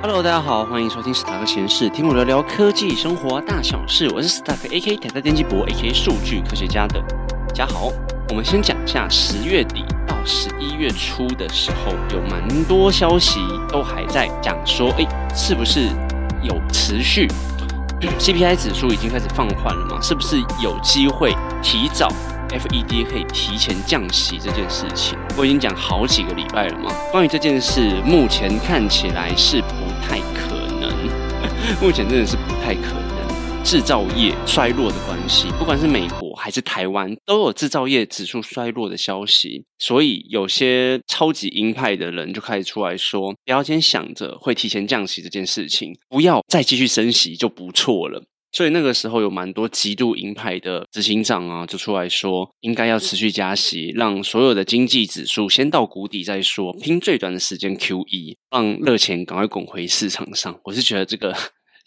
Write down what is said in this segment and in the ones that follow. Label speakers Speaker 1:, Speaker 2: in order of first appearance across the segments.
Speaker 1: Hello，大家好，欢迎收听史塔克闲事，听我聊聊科技生活大小事。我是史塔克 A K 台大电机博 A K 数据科学家的家豪。我们先讲一下十月底到十一月初的时候，有蛮多消息都还在讲说，哎，是不是有持续 C P I 指数已经开始放缓了吗？是不是有机会提早？FED 可以提前降息这件事情，我已经讲好几个礼拜了嘛。关于这件事，目前看起来是不太可能，目前真的是不太可能。制造业衰落的关系，不管是美国还是台湾，都有制造业指数衰落的消息，所以有些超级鹰派的人就开始出来说，不要先想着会提前降息这件事情，不要再继续升息就不错了。所以那个时候有蛮多极度鹰派的执行长啊，就出来说应该要持续加息，让所有的经济指数先到谷底再说，拼最短的时间 Q E，让热钱赶快滚回市场上。我是觉得这个。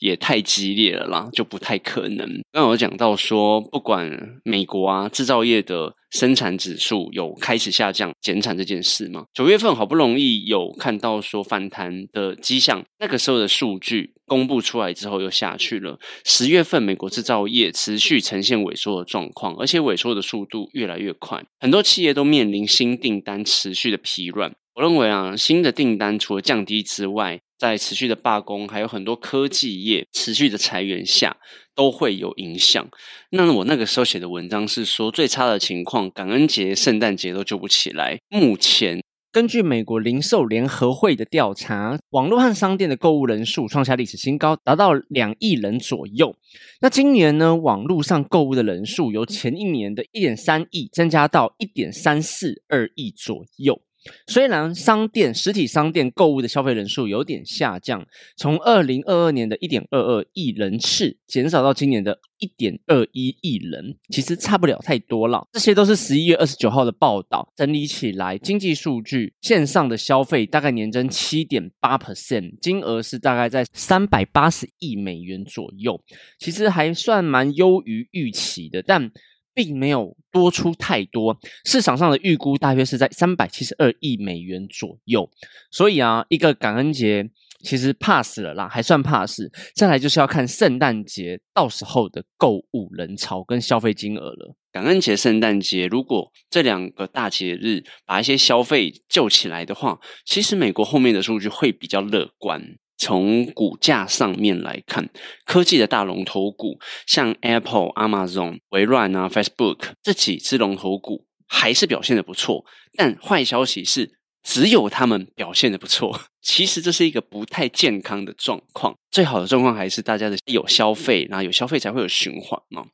Speaker 1: 也太激烈了啦，就不太可能。刚有讲到说，不管美国啊制造业的生产指数有开始下降、减产这件事嘛，九月份好不容易有看到说反弹的迹象，那个时候的数据公布出来之后又下去了。十月份美国制造业持续呈现萎缩的状况，而且萎缩的速度越来越快，很多企业都面临新订单持续的疲软。我认为啊，新的订单除了降低之外，在持续的罢工，还有很多科技业持续的裁员下，都会有影响。那我那个时候写的文章是说，最差的情况，感恩节、圣诞节都救不起来。目前，根据美国零售联合会的调查，网络和商店的购物人数创下历史新高，达到两亿人左右。那今年呢，网络上购物的人数由前一年的一点三亿增加到一点三四二亿左右。虽然商店实体商店购物的消费人数有点下降，从二零二二年的一点二二亿人次减少到今年的一点二一亿人，其实差不了太多了。这些都是十一月二十九号的报道整理起来，经济数据线上的消费大概年增七点八 percent，金额是大概在三百八十亿美元左右，其实还算蛮优于预期的，但。并没有多出太多，市场上的预估大约是在三百七十二亿美元左右。所以啊，一个感恩节其实 pass 了啦，还算 pass。再来就是要看圣诞节到时候的购物人潮跟消费金额了。感恩节、圣诞节，如果这两个大节日把一些消费救起来的话，其实美国后面的数据会比较乐观。从股价上面来看，科技的大龙头股，像 Apple、Amazon、微软啊、Facebook 这几只龙头股还是表现的不错。但坏消息是，只有他们表现的不错。其实这是一个不太健康的状况。最好的状况还是大家的有消费，然后有消费才会有循环嘛。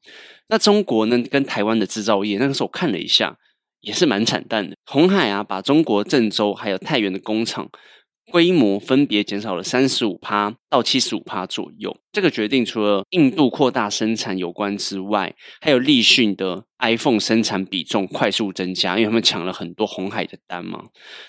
Speaker 1: 那中国呢，跟台湾的制造业，那个时候我看了一下，也是蛮惨淡的。红海啊，把中国郑州还有太原的工厂。规模分别减少了三十五趴到七十五趴左右。这个决定除了印度扩大生产有关之外，还有立讯的 iPhone 生产比重快速增加，因为他们抢了很多红海的单嘛。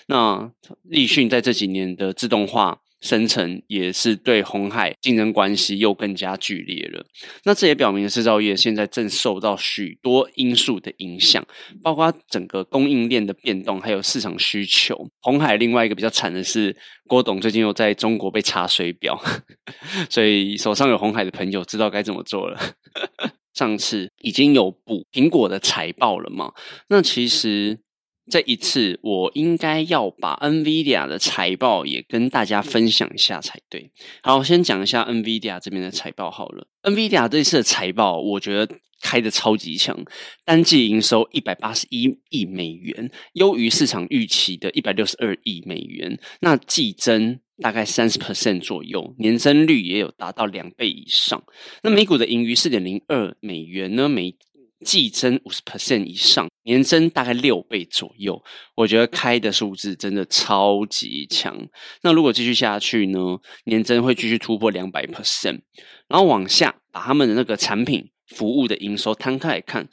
Speaker 1: 那立讯在这几年的自动化。生成也是对红海竞争关系又更加剧烈了。那这也表明制造业现在正受到许多因素的影响，包括整个供应链的变动，还有市场需求。红海另外一个比较惨的是，郭董最近又在中国被查水表，所以手上有红海的朋友知道该怎么做了。上次已经有补苹果的财报了嘛？那其实。这一次，我应该要把 NVIDIA 的财报也跟大家分享一下才对。好，我先讲一下 NVIDIA 这边的财报好了。NVIDIA 这次的财报，我觉得开的超级强，单季营收一百八十一亿美元，优于市场预期的一百六十二亿美元。那季增大概三十 percent 左右，年增率也有达到两倍以上。那每股的盈余四点零二美元呢？每季增五十 percent 以上，年增大概六倍左右，我觉得开的数字真的超级强。那如果继续下去呢，年增会继续突破两百 percent。然后往下把他们的那个产品服务的营收摊开来看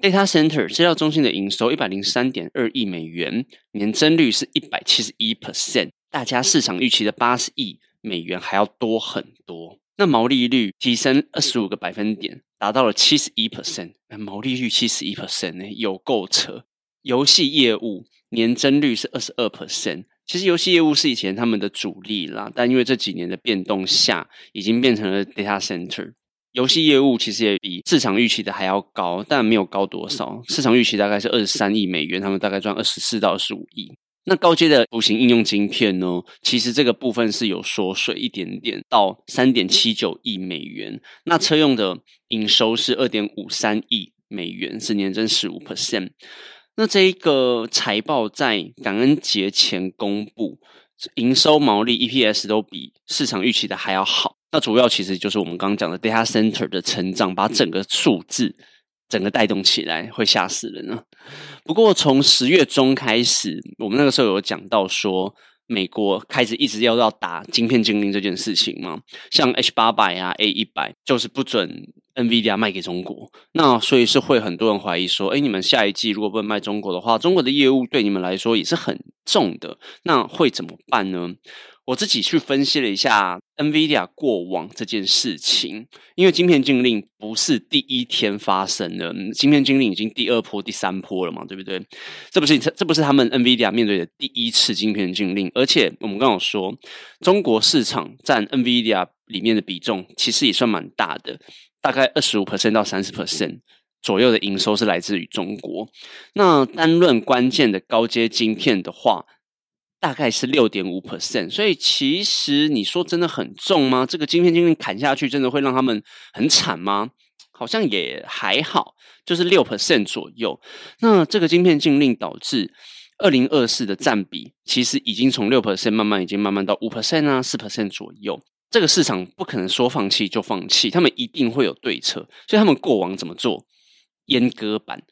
Speaker 1: ，data center 资料中心的营收一百零三点二亿美元，年增率是一百七十一 percent，大家市场预期的八十亿美元还要多很多。那毛利率提升二十五个百分点。达到了七十一 percent，毛利率七十一 percent 呢，有够扯。游戏业务年增率是二十二 percent，其实游戏业务是以前他们的主力啦，但因为这几年的变动下，已经变成了 data center。游戏业务其实也比市场预期的还要高，但没有高多少。市场预期大概是二十三亿美元，他们大概赚二十四到二十五亿。那高阶的图形应用晶片呢？其实这个部分是有缩水一点点，到三点七九亿美元。那车用的营收是二点五三亿美元，是年增十五 percent。那这一个财报在感恩节前公布，营收、毛利、EPS 都比市场预期的还要好。那主要其实就是我们刚刚讲的 data center 的成长，把整个数字。整个带动起来会吓死人啊！不过从十月中开始，我们那个时候有讲到说，美国开始一直要要打晶片禁令这件事情嘛，像 H 八百啊、A 一百，就是不准 NVIDIA 卖给中国。那所以是会很多人怀疑说，哎，你们下一季如果不能卖中国的话，中国的业务对你们来说也是很重的，那会怎么办呢？我自己去分析了一下 NVIDIA 过往这件事情，因为晶片禁令不是第一天发生的，晶片禁令已经第二波、第三波了嘛，对不对？这不是这不是他们 NVIDIA 面对的第一次晶片禁令，而且我们刚刚说，中国市场占 NVIDIA 里面的比重其实也算蛮大的，大概二十五 percent 到三十 percent 左右的营收是来自于中国。那单论关键的高阶晶片的话，大概是六点五 percent，所以其实你说真的很重吗？这个晶片晶片砍下去，真的会让他们很惨吗？好像也还好，就是六 percent 左右。那这个晶片禁令导致二零二四的占比，其实已经从六 percent 慢慢已经慢慢到五 percent 啊，四 percent 左右。这个市场不可能说放弃就放弃，他们一定会有对策。所以他们过往怎么做？阉割版。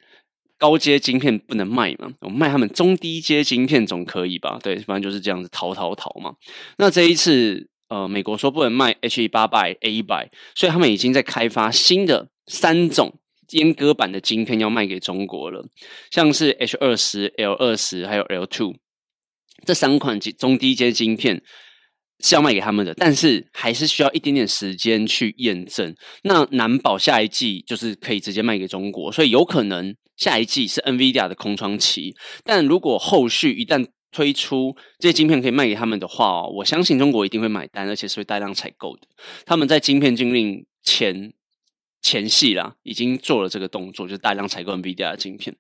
Speaker 1: 高阶晶片不能卖嘛？我卖他们中低阶晶片总可以吧？对，反正就是这样子逃逃逃嘛。那这一次，呃，美国说不能卖 H 八百 A 一百，所以他们已经在开发新的三种阉割版的晶片要卖给中国了，像是 H 二十、L 二十还有 L two 这三款中低阶晶片。是要卖给他们的，但是还是需要一点点时间去验证。那难保下一季就是可以直接卖给中国，所以有可能下一季是 NVIDIA 的空窗期。但如果后续一旦推出这些晶片可以卖给他们的话，我相信中国一定会买单，而且是会大量采购的。他们在晶片禁令前。前戏啦，已经做了这个动作，就大量采购 NVIDIA 的晶片。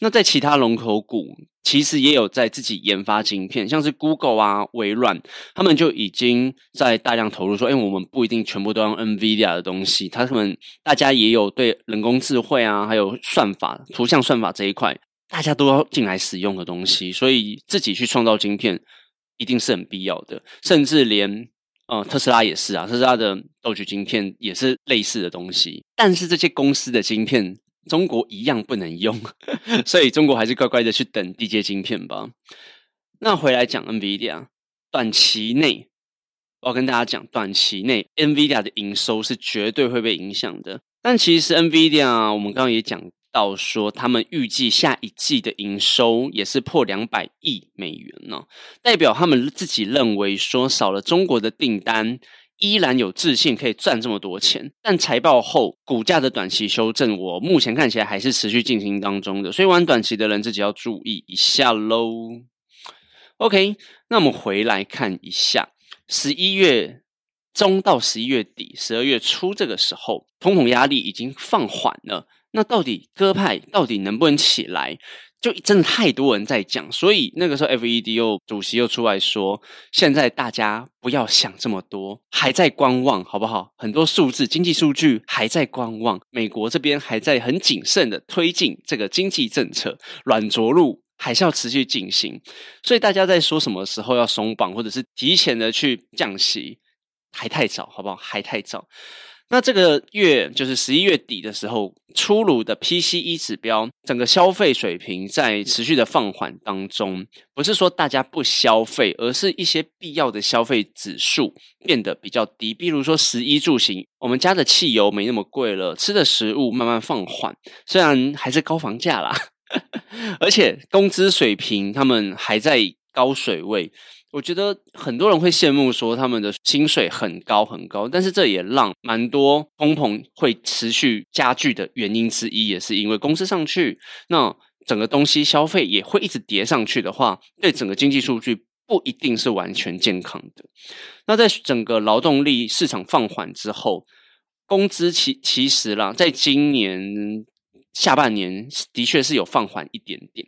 Speaker 1: 那在其他龙头股，其实也有在自己研发晶片，像是 Google 啊、微软，他们就已经在大量投入，说：“哎，我们不一定全部都用 NVIDIA 的东西。”他们大家也有对人工智慧啊，还有算法、图像算法这一块，大家都要进来使用的东西，所以自己去创造晶片一定是很必要的，甚至连。呃，特斯拉也是啊，特斯拉的豆曲晶片也是类似的东西，但是这些公司的晶片，中国一样不能用，所以中国还是乖乖的去等低阶晶片吧。那回来讲 NVIDIA，短期内我要跟大家讲，短期内 NVIDIA 的营收是绝对会被影响的。但其实 NVIDIA，我们刚刚也讲。到说，他们预计下一季的营收也是破两百亿美元呢，代表他们自己认为说，少了中国的订单，依然有自信可以赚这么多钱。但财报后股价的短期修正，我目前看起来还是持续进行当中的，所以玩短期的人自己要注意一下喽。OK，那我们回来看一下，十一月中到十一月底、十二月初这个时候，通膨压力已经放缓了。那到底鸽派到底能不能起来？就真的太多人在讲，所以那个时候 FED 又主席又出来说，现在大家不要想这么多，还在观望，好不好？很多数字、经济数据还在观望，美国这边还在很谨慎的推进这个经济政策，软着陆还是要持续进行。所以大家在说什么时候要松绑，或者是提前的去降息，还太早，好不好？还太早。那这个月就是十一月底的时候出炉的 PCE 指标，整个消费水平在持续的放缓当中。不是说大家不消费，而是一些必要的消费指数变得比较低。比如说食衣住行，我们家的汽油没那么贵了，吃的食物慢慢放缓，虽然还是高房价啦，而且工资水平他们还在高水位。我觉得很多人会羡慕说他们的薪水很高很高，但是这也让蛮多通膨会持续加剧的原因之一，也是因为工资上去，那整个东西消费也会一直叠上去的话，对整个经济数据不一定是完全健康的。那在整个劳动力市场放缓之后，工资其其实啦，在今年下半年的确是有放缓一点点。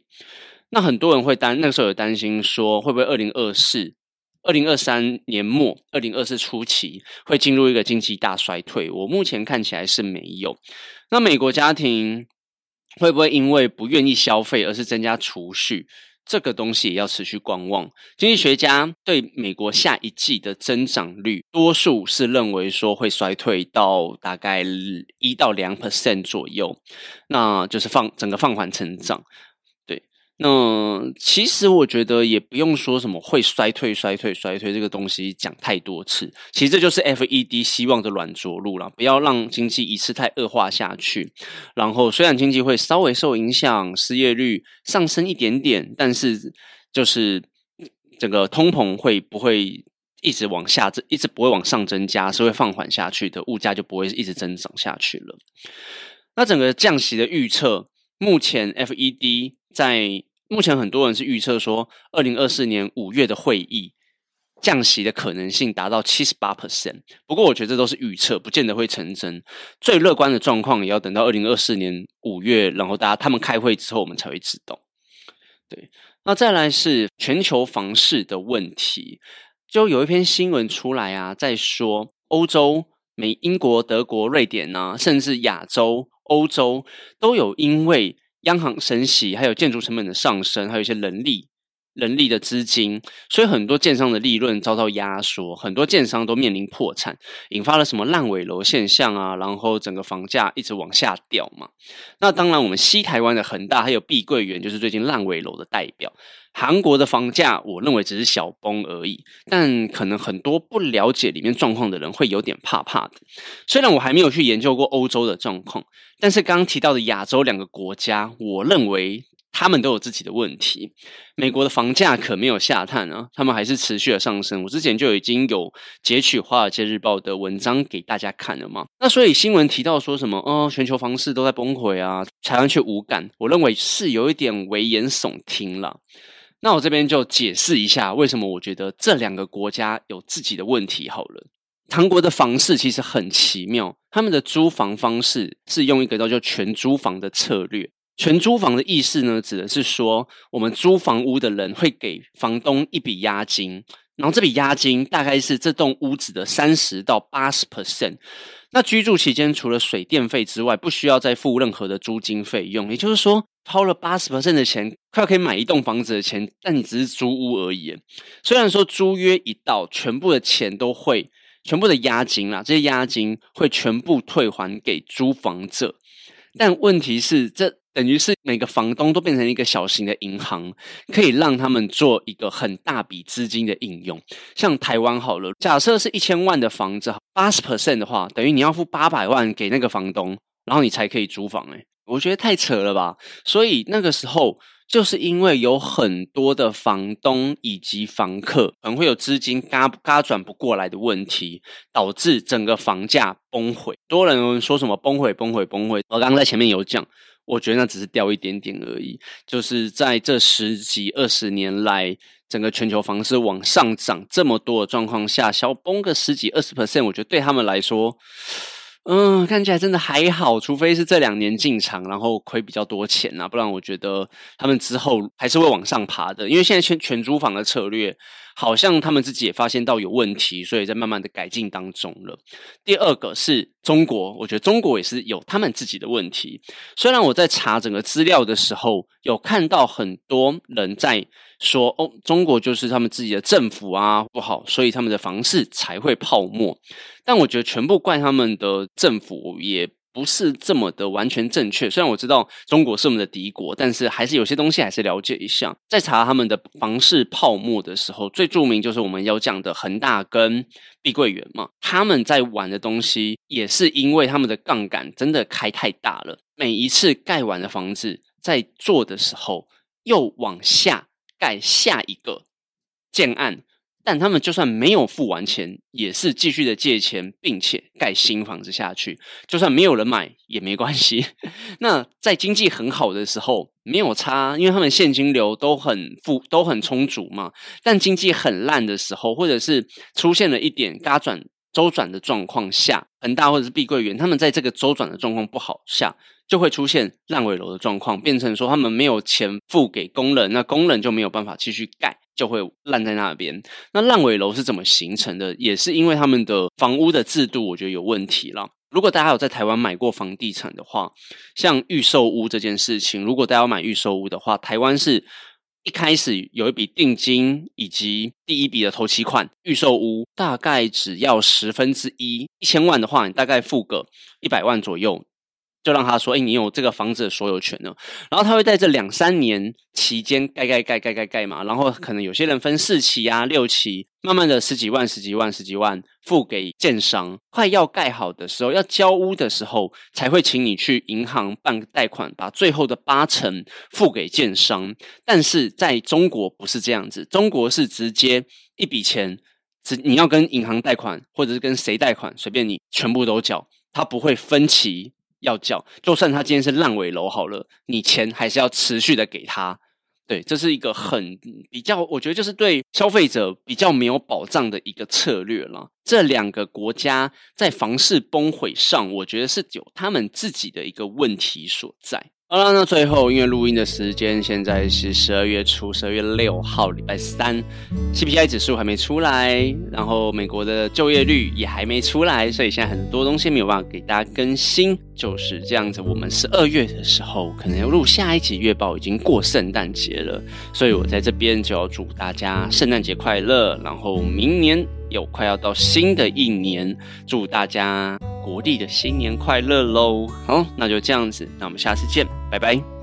Speaker 1: 那很多人会担，那个时候有担心说，会不会二零二四、二零二三年末、二零二四初期会进入一个经济大衰退？我目前看起来是没有。那美国家庭会不会因为不愿意消费而是增加储蓄？这个东西也要持续观望。经济学家对美国下一季的增长率，多数是认为说会衰退到大概一到两 percent 左右，那就是放整个放缓成长。那其实我觉得也不用说什么会衰退、衰退、衰退这个东西讲太多次。其实这就是 FED 希望的软着陆了，不要让经济一次太恶化下去。然后虽然经济会稍微受影响，失业率上升一点点，但是就是整个通膨会不会一直往下，一直不会往上增加，是会放缓下去的，物价就不会一直增长下去了。那整个降息的预测，目前 FED 在目前很多人是预测说，二零二四年五月的会议降息的可能性达到七十八 percent。不过，我觉得这都是预测，不见得会成真。最乐观的状况也要等到二零二四年五月，然后大家他们开会之后，我们才会知道。对，那再来是全球房市的问题，就有一篇新闻出来啊，在说欧洲、美、英国、德国、瑞典啊，甚至亚洲、欧洲都有因为。央行升息，还有建筑成本的上升，还有一些人力、人力的资金，所以很多建商的利润遭到压缩，很多建商都面临破产，引发了什么烂尾楼现象啊？然后整个房价一直往下掉嘛。那当然，我们西台湾的恒大还有碧桂园，就是最近烂尾楼的代表。韩国的房价，我认为只是小崩而已，但可能很多不了解里面状况的人会有点怕怕的。虽然我还没有去研究过欧洲的状况，但是刚刚提到的亚洲两个国家，我认为他们都有自己的问题。美国的房价可没有下探啊，他们还是持续的上升。我之前就已经有截取《华尔街日报》的文章给大家看了嘛。那所以新闻提到说什么，哦，全球房市都在崩溃啊，台湾却无感，我认为是有一点危言耸听了。那我这边就解释一下，为什么我觉得这两个国家有自己的问题。好了，韩国的房市其实很奇妙，他们的租房方式是用一个叫做全租房的策略。全租房的意思呢，指的是说，我们租房屋的人会给房东一笔押金，然后这笔押金大概是这栋屋子的三十到八十 percent。那居住期间除了水电费之外，不需要再付任何的租金费用。也就是说。掏了八十 percent 的钱，快要可以买一栋房子的钱，但你只是租屋而已。虽然说租约一到，全部的钱都会，全部的押金啦，这些押金会全部退还给租房者。但问题是，这等于是每个房东都变成一个小型的银行，可以让他们做一个很大笔资金的应用。像台湾好了，假设是一千万的房子，八十 percent 的话，等于你要付八百万给那个房东，然后你才可以租房。诶我觉得太扯了吧！所以那个时候，就是因为有很多的房东以及房客可能会有资金嘎嘎转不过来的问题，导致整个房价崩毁。多人说什么崩毁、崩毁、崩毁，我刚刚在前面有讲，我觉得那只是掉一点点而已。就是在这十几二十年来，整个全球房市往上涨这么多的状况下，小崩个十几二十 percent，我觉得对他们来说。嗯，看起来真的还好，除非是这两年进场，然后亏比较多钱啊，不然我觉得他们之后还是会往上爬的。因为现在全全租房的策略，好像他们自己也发现到有问题，所以在慢慢的改进当中了。第二个是中国，我觉得中国也是有他们自己的问题。虽然我在查整个资料的时候，有看到很多人在。说哦，中国就是他们自己的政府啊不好，所以他们的房市才会泡沫。但我觉得全部怪他们的政府也不是这么的完全正确。虽然我知道中国是我们的敌国，但是还是有些东西还是了解一下。在查他们的房市泡沫的时候，最著名就是我们要讲的恒大跟碧桂园嘛。他们在玩的东西也是因为他们的杠杆真的开太大了，每一次盖完的房子在做的时候又往下。盖下一个建案，但他们就算没有付完钱，也是继续的借钱，并且盖新房子下去。就算没有人买也没关系。那在经济很好的时候，没有差，因为他们现金流都很富，都很充足嘛。但经济很烂的时候，或者是出现了一点嘎转周转的状况下，恒大或者是碧桂园，他们在这个周转的状况不好下，就会出现烂尾楼的状况，变成说他们没有钱付给工人，那工人就没有办法继续盖，就会烂在那边。那烂尾楼是怎么形成的？也是因为他们的房屋的制度，我觉得有问题了。如果大家有在台湾买过房地产的话，像预售屋这件事情，如果大家要买预售屋的话，台湾是一开始有一笔定金以及第一笔的头期款，预售屋大概只要十分之一，一千万的话，你大概付个一百万左右。就让他说：“哎，你有这个房子的所有权了。”然后他会在这两三年期间盖盖盖盖盖盖嘛，然后可能有些人分四期啊、六期，慢慢的十几万、十几万、十几万付给建商。快要盖好的时候，要交屋的时候，才会请你去银行办贷款，把最后的八成付给建商。但是在中国不是这样子，中国是直接一笔钱，只你要跟银行贷款，或者是跟谁贷款，随便你全部都缴，他不会分期。要叫，就算他今天是烂尾楼好了，你钱还是要持续的给他。对，这是一个很比较，我觉得就是对消费者比较没有保障的一个策略了。这两个国家在房市崩毁上，我觉得是有他们自己的一个问题所在。好了，那最后因为录音的时间现在是十二月初，十二月六号，礼拜三，CPI 指数还没出来，然后美国的就业率也还没出来，所以现在很多东西没有办法给大家更新，就是这样子。我们十二月的时候可能要录下一集月报，已经过圣诞节了，所以我在这边就要祝大家圣诞节快乐，然后明年又快要到新的一年，祝大家。国历的新年快乐喽！好，那就这样子，那我们下次见，拜拜。